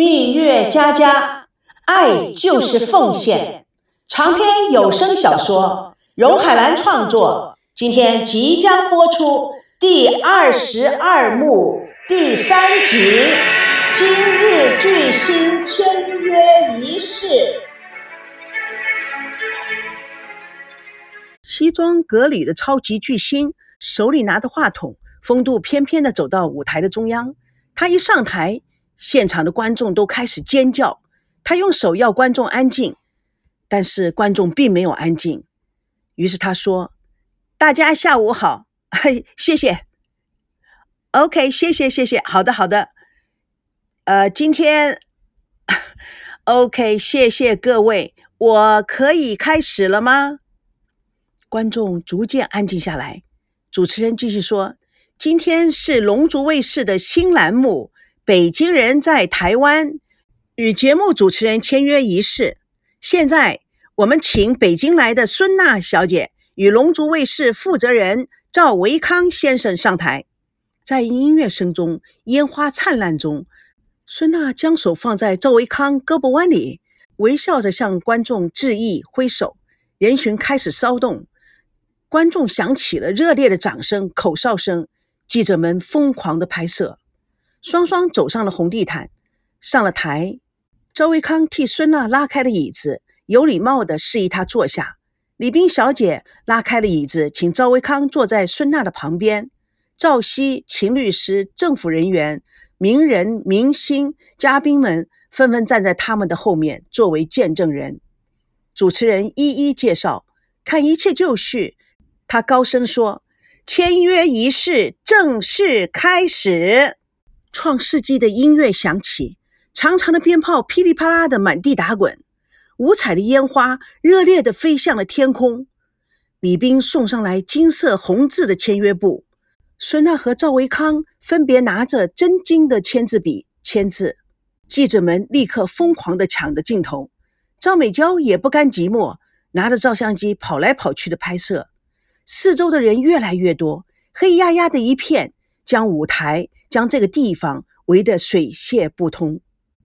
蜜月佳佳，爱就是奉献。长篇有声小说，荣海兰创作，今天即将播出第二十二幕第三集。今日巨星签约仪式。西装革履的超级巨星，手里拿着话筒，风度翩翩地走到舞台的中央。他一上台。现场的观众都开始尖叫，他用手要观众安静，但是观众并没有安静。于是他说：“大家下午好，嘿，谢谢。OK，谢谢，谢谢，好的，好的。呃，今天 OK，谢谢各位，我可以开始了吗？”观众逐渐安静下来。主持人继续说：“今天是龙族卫视的新栏目。”北京人在台湾与节目主持人签约仪式。现在我们请北京来的孙娜小姐与龙族卫视负责人赵维康先生上台。在音乐声中、烟花灿烂中，孙娜将手放在赵维康胳膊弯里，微笑着向观众致意，挥手。人群开始骚动，观众响起了热烈的掌声、口哨声，记者们疯狂的拍摄。双双走上了红地毯，上了台。赵维康替孙娜拉开了椅子，有礼貌地示意她坐下。李冰小姐拉开了椅子，请赵维康坐在孙娜的旁边。赵熙、秦律师、政府人员、名人、明星、嘉宾们纷纷站在他们的后面作为见证人。主持人一一介绍，看一切就绪。他高声说：“签约仪式正式开始。”创世纪的音乐响起，长长的鞭炮噼里啪啦的满地打滚，五彩的烟花热烈的飞向了天空。李斌送上来金色红字的签约簿，孙娜和赵维康分别拿着真金的签字笔签字。记者们立刻疯狂地抢着镜头，赵美娇也不甘寂寞，拿着照相机跑来跑去的拍摄。四周的人越来越多，黑压压的一片，将舞台。将这个地方围得水泄不通。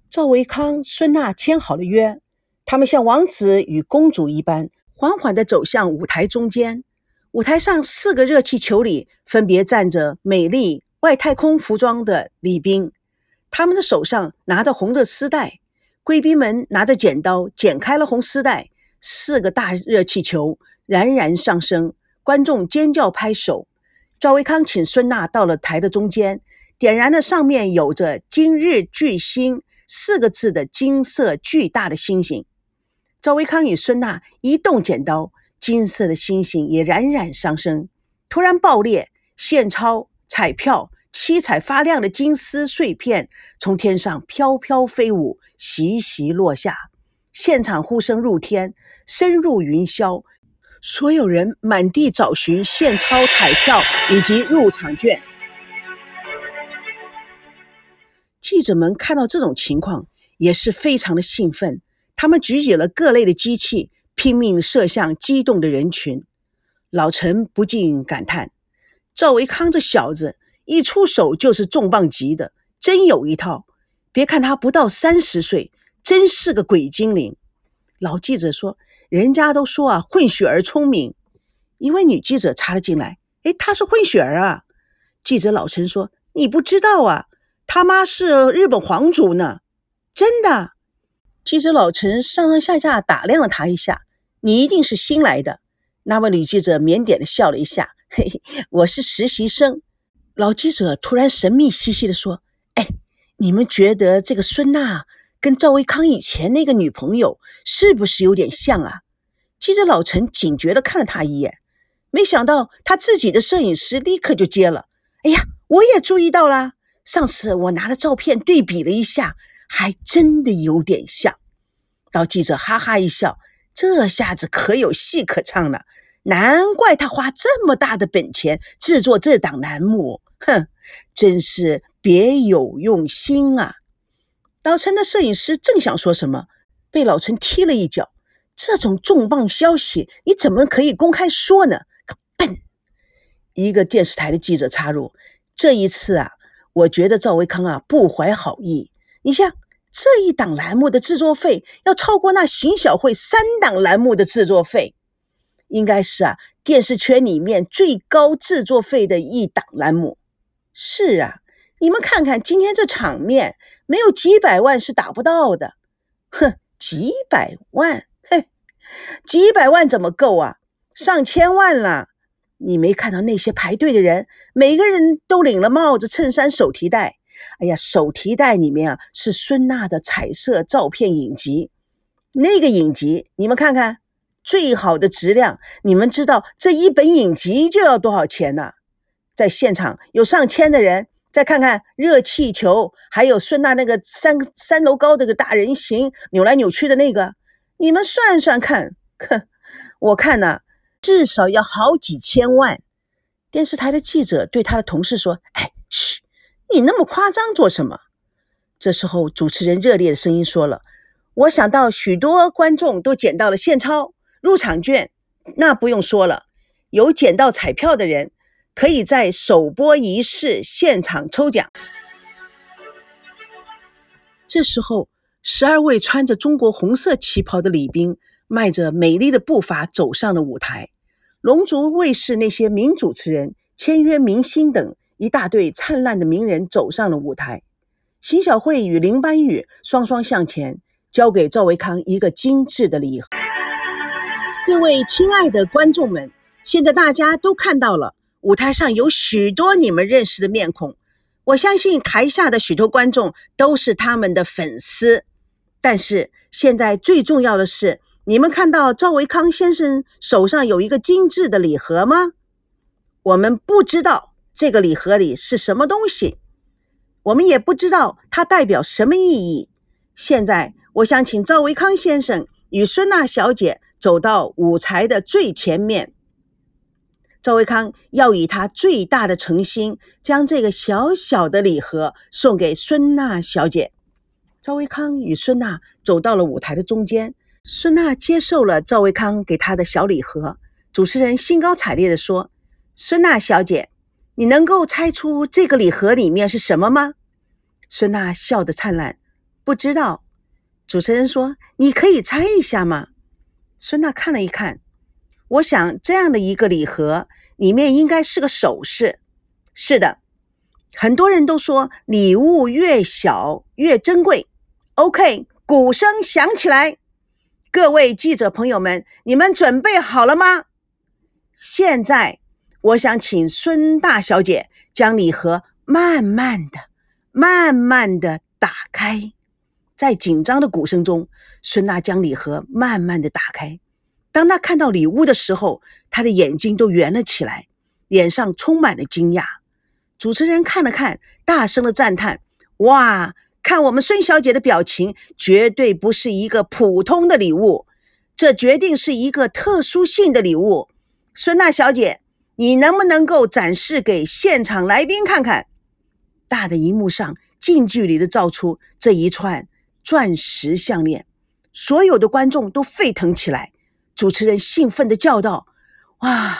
赵维康、孙娜签好了约，他们像王子与公主一般，缓缓地走向舞台中间。舞台上四个热气球里分别站着美丽外太空服装的礼宾，他们的手上拿着红的丝带。贵宾们拿着剪刀剪开了红丝带，四个大热气球冉冉上升，观众尖叫拍手。赵维康请孙娜到了台的中间。点燃了上面有着“今日巨星”四个字的金色巨大的星星。赵维康与孙娜一动剪刀，金色的星星也冉冉上升，突然爆裂，现钞、彩票、七彩发亮的金丝碎片从天上飘飘飞舞，习习落下。现场呼声入天，深入云霄，所有人满地找寻现钞、彩票以及入场券。记者们看到这种情况，也是非常的兴奋。他们举起了各类的机器，拼命射向激动的人群。老陈不禁感叹：“赵维康这小子一出手就是重磅级的，真有一套。别看他不到三十岁，真是个鬼精灵。”老记者说：“人家都说啊，混血儿聪明。”一位女记者插了进来：“哎，他是混血儿啊！”记者老陈说：“你不知道啊？”他妈是日本皇族呢，真的。记者老陈上上下下打量了他一下，你一定是新来的。那位女记者腼腆的笑了一下，嘿嘿，我是实习生。老记者突然神秘兮兮的说：“哎，你们觉得这个孙娜跟赵维康以前那个女朋友是不是有点像啊？”记者老陈警觉的看了他一眼，没想到他自己的摄影师立刻就接了：“哎呀，我也注意到了。”上次我拿了照片对比了一下，还真的有点像。老记者哈哈一笑，这下子可有戏可唱了。难怪他花这么大的本钱制作这档栏目，哼，真是别有用心啊！老陈的摄影师正想说什么，被老陈踢了一脚。这种重磅消息，你怎么可以公开说呢？个笨！一个电视台的记者插入：“这一次啊。”我觉得赵维康啊不怀好意。你像这一档栏目的制作费要超过那邢小慧三档栏目的制作费，应该是啊电视圈里面最高制作费的一档栏目。是啊，你们看看今天这场面，没有几百万是达不到的。哼，几百万，嘿，几百万怎么够啊？上千万了！你没看到那些排队的人，每个人都领了帽子、衬衫、手提袋。哎呀，手提袋里面啊是孙娜的彩色照片影集，那个影集你们看看，最好的质量。你们知道这一本影集就要多少钱呢？在现场有上千的人，再看看热气球，还有孙娜那个三三楼高这个大人形扭来扭去的那个，你们算算看，哼，我看呢。至少要好几千万。电视台的记者对他的同事说：“哎，嘘，你那么夸张做什么？”这时候，主持人热烈的声音说了：“我想到许多观众都捡到了现钞、入场券，那不用说了。有捡到彩票的人，可以在首播仪式现场抽奖。”这时候，十二位穿着中国红色旗袍的礼宾，迈着美丽的步伐走上了舞台。龙族卫视那些名主持人、签约明星等一大队灿烂的名人走上了舞台。邢小慧与林班宇双双向前，交给赵维康一个精致的礼盒。各位亲爱的观众们，现在大家都看到了，舞台上有许多你们认识的面孔。我相信台下的许多观众都是他们的粉丝。但是现在最重要的是。你们看到赵维康先生手上有一个精致的礼盒吗？我们不知道这个礼盒里是什么东西，我们也不知道它代表什么意义。现在，我想请赵维康先生与孙娜小姐走到舞台的最前面。赵维康要以他最大的诚心，将这个小小的礼盒送给孙娜小姐。赵维康与孙娜走到了舞台的中间。孙娜接受了赵维康给她的小礼盒。主持人兴高采烈地说：“孙娜小姐，你能够猜出这个礼盒里面是什么吗？”孙娜笑得灿烂：“不知道。”主持人说：“你可以猜一下吗？”孙娜看了一看，我想这样的一个礼盒里面应该是个首饰。是的，很多人都说礼物越小越珍贵。OK，鼓声响起来。各位记者朋友们，你们准备好了吗？现在，我想请孙大小姐将礼盒慢慢的、慢慢的打开。在紧张的鼓声中，孙娜将礼盒慢慢的打开。当她看到礼物的时候，她的眼睛都圆了起来，脸上充满了惊讶。主持人看了看，大声的赞叹：“哇！”看我们孙小姐的表情，绝对不是一个普通的礼物，这决定是一个特殊性的礼物。孙娜小姐，你能不能够展示给现场来宾看看？大的荧幕上近距离的照出这一串钻石项链，所有的观众都沸腾起来。主持人兴奋的叫道：“哇！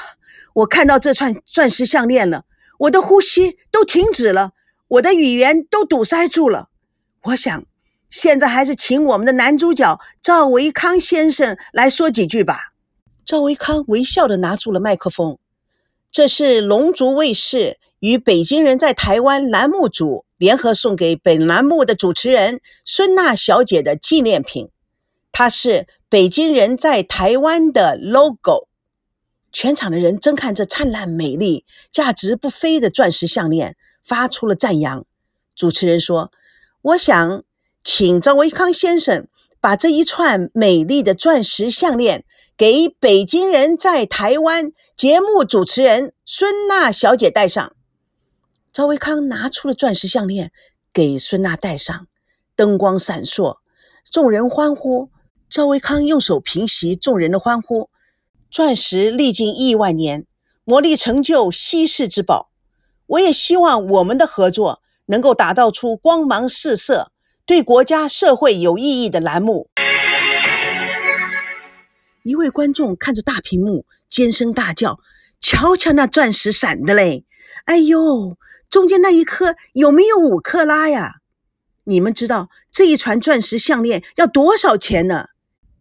我看到这串钻石项链了，我的呼吸都停止了，我的语言都堵塞住了。”我想，现在还是请我们的男主角赵维康先生来说几句吧。赵维康微笑的拿住了麦克风。这是龙族卫视与北京人在台湾栏目组联合送给本栏目的主持人孙娜小姐的纪念品。它是北京人在台湾的 logo。全场的人睁看这灿烂美丽、价值不菲的钻石项链，发出了赞扬。主持人说。我想请赵维康先生把这一串美丽的钻石项链给北京人在台湾节目主持人孙娜小姐戴上。赵维康拿出了钻石项链给孙娜戴上，灯光闪烁，众人欢呼。赵维康用手平息众人的欢呼。钻石历经亿万年磨砺，成就稀世之宝。我也希望我们的合作。能够打造出光芒四射、对国家社会有意义的栏目。一位观众看着大屏幕，尖声大叫：“瞧瞧那钻石闪的嘞！哎呦，中间那一颗有没有五克拉呀？”你们知道这一串钻石项链要多少钱呢？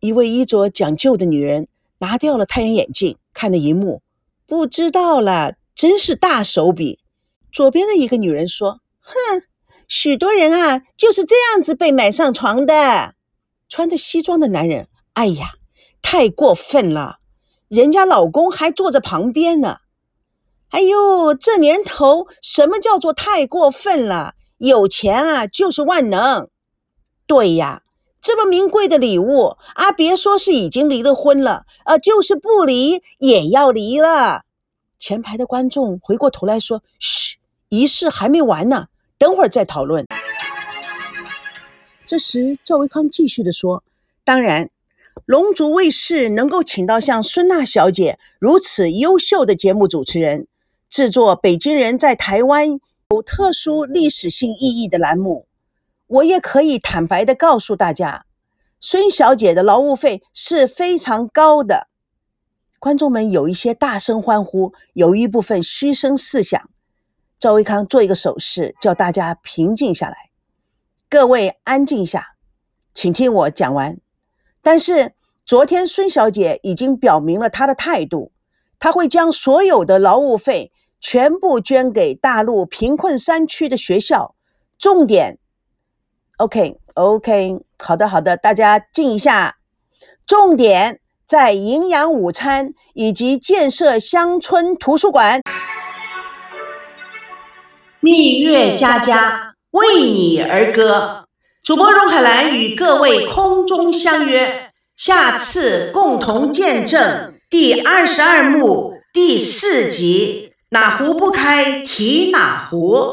一位衣着讲究的女人拿掉了太阳眼镜，看了一幕，不知道了，真是大手笔。左边的一个女人说：“哼，许多人啊就是这样子被买上床的。”穿着西装的男人，哎呀，太过分了，人家老公还坐在旁边呢。哎呦，这年头什么叫做太过分了？有钱啊就是万能。对呀，这么名贵的礼物啊，别说是已经离了婚了，呃，就是不离也要离了。前排的观众回过头来说：“嘘，仪式还没完呢，等会儿再讨论。”这时，赵维康继续的说：“当然，龙族卫视能够请到像孙娜小姐如此优秀的节目主持人，制作北京人在台湾有特殊历史性意义的栏目。”我也可以坦白的告诉大家，孙小姐的劳务费是非常高的。观众们有一些大声欢呼，有一部分嘘声四响。赵维康做一个手势，叫大家平静下来。各位安静下，请听我讲完。但是昨天孙小姐已经表明了她的态度，她会将所有的劳务费全部捐给大陆贫困山区的学校，重点。OK，OK，好的，好的，大家静一下。重点在营养午餐以及建设乡村图书馆。蜜月佳佳为你而歌，主播荣海兰与各位空中相约，下次共同见证第二十二幕第四集：哪壶不开提哪壶。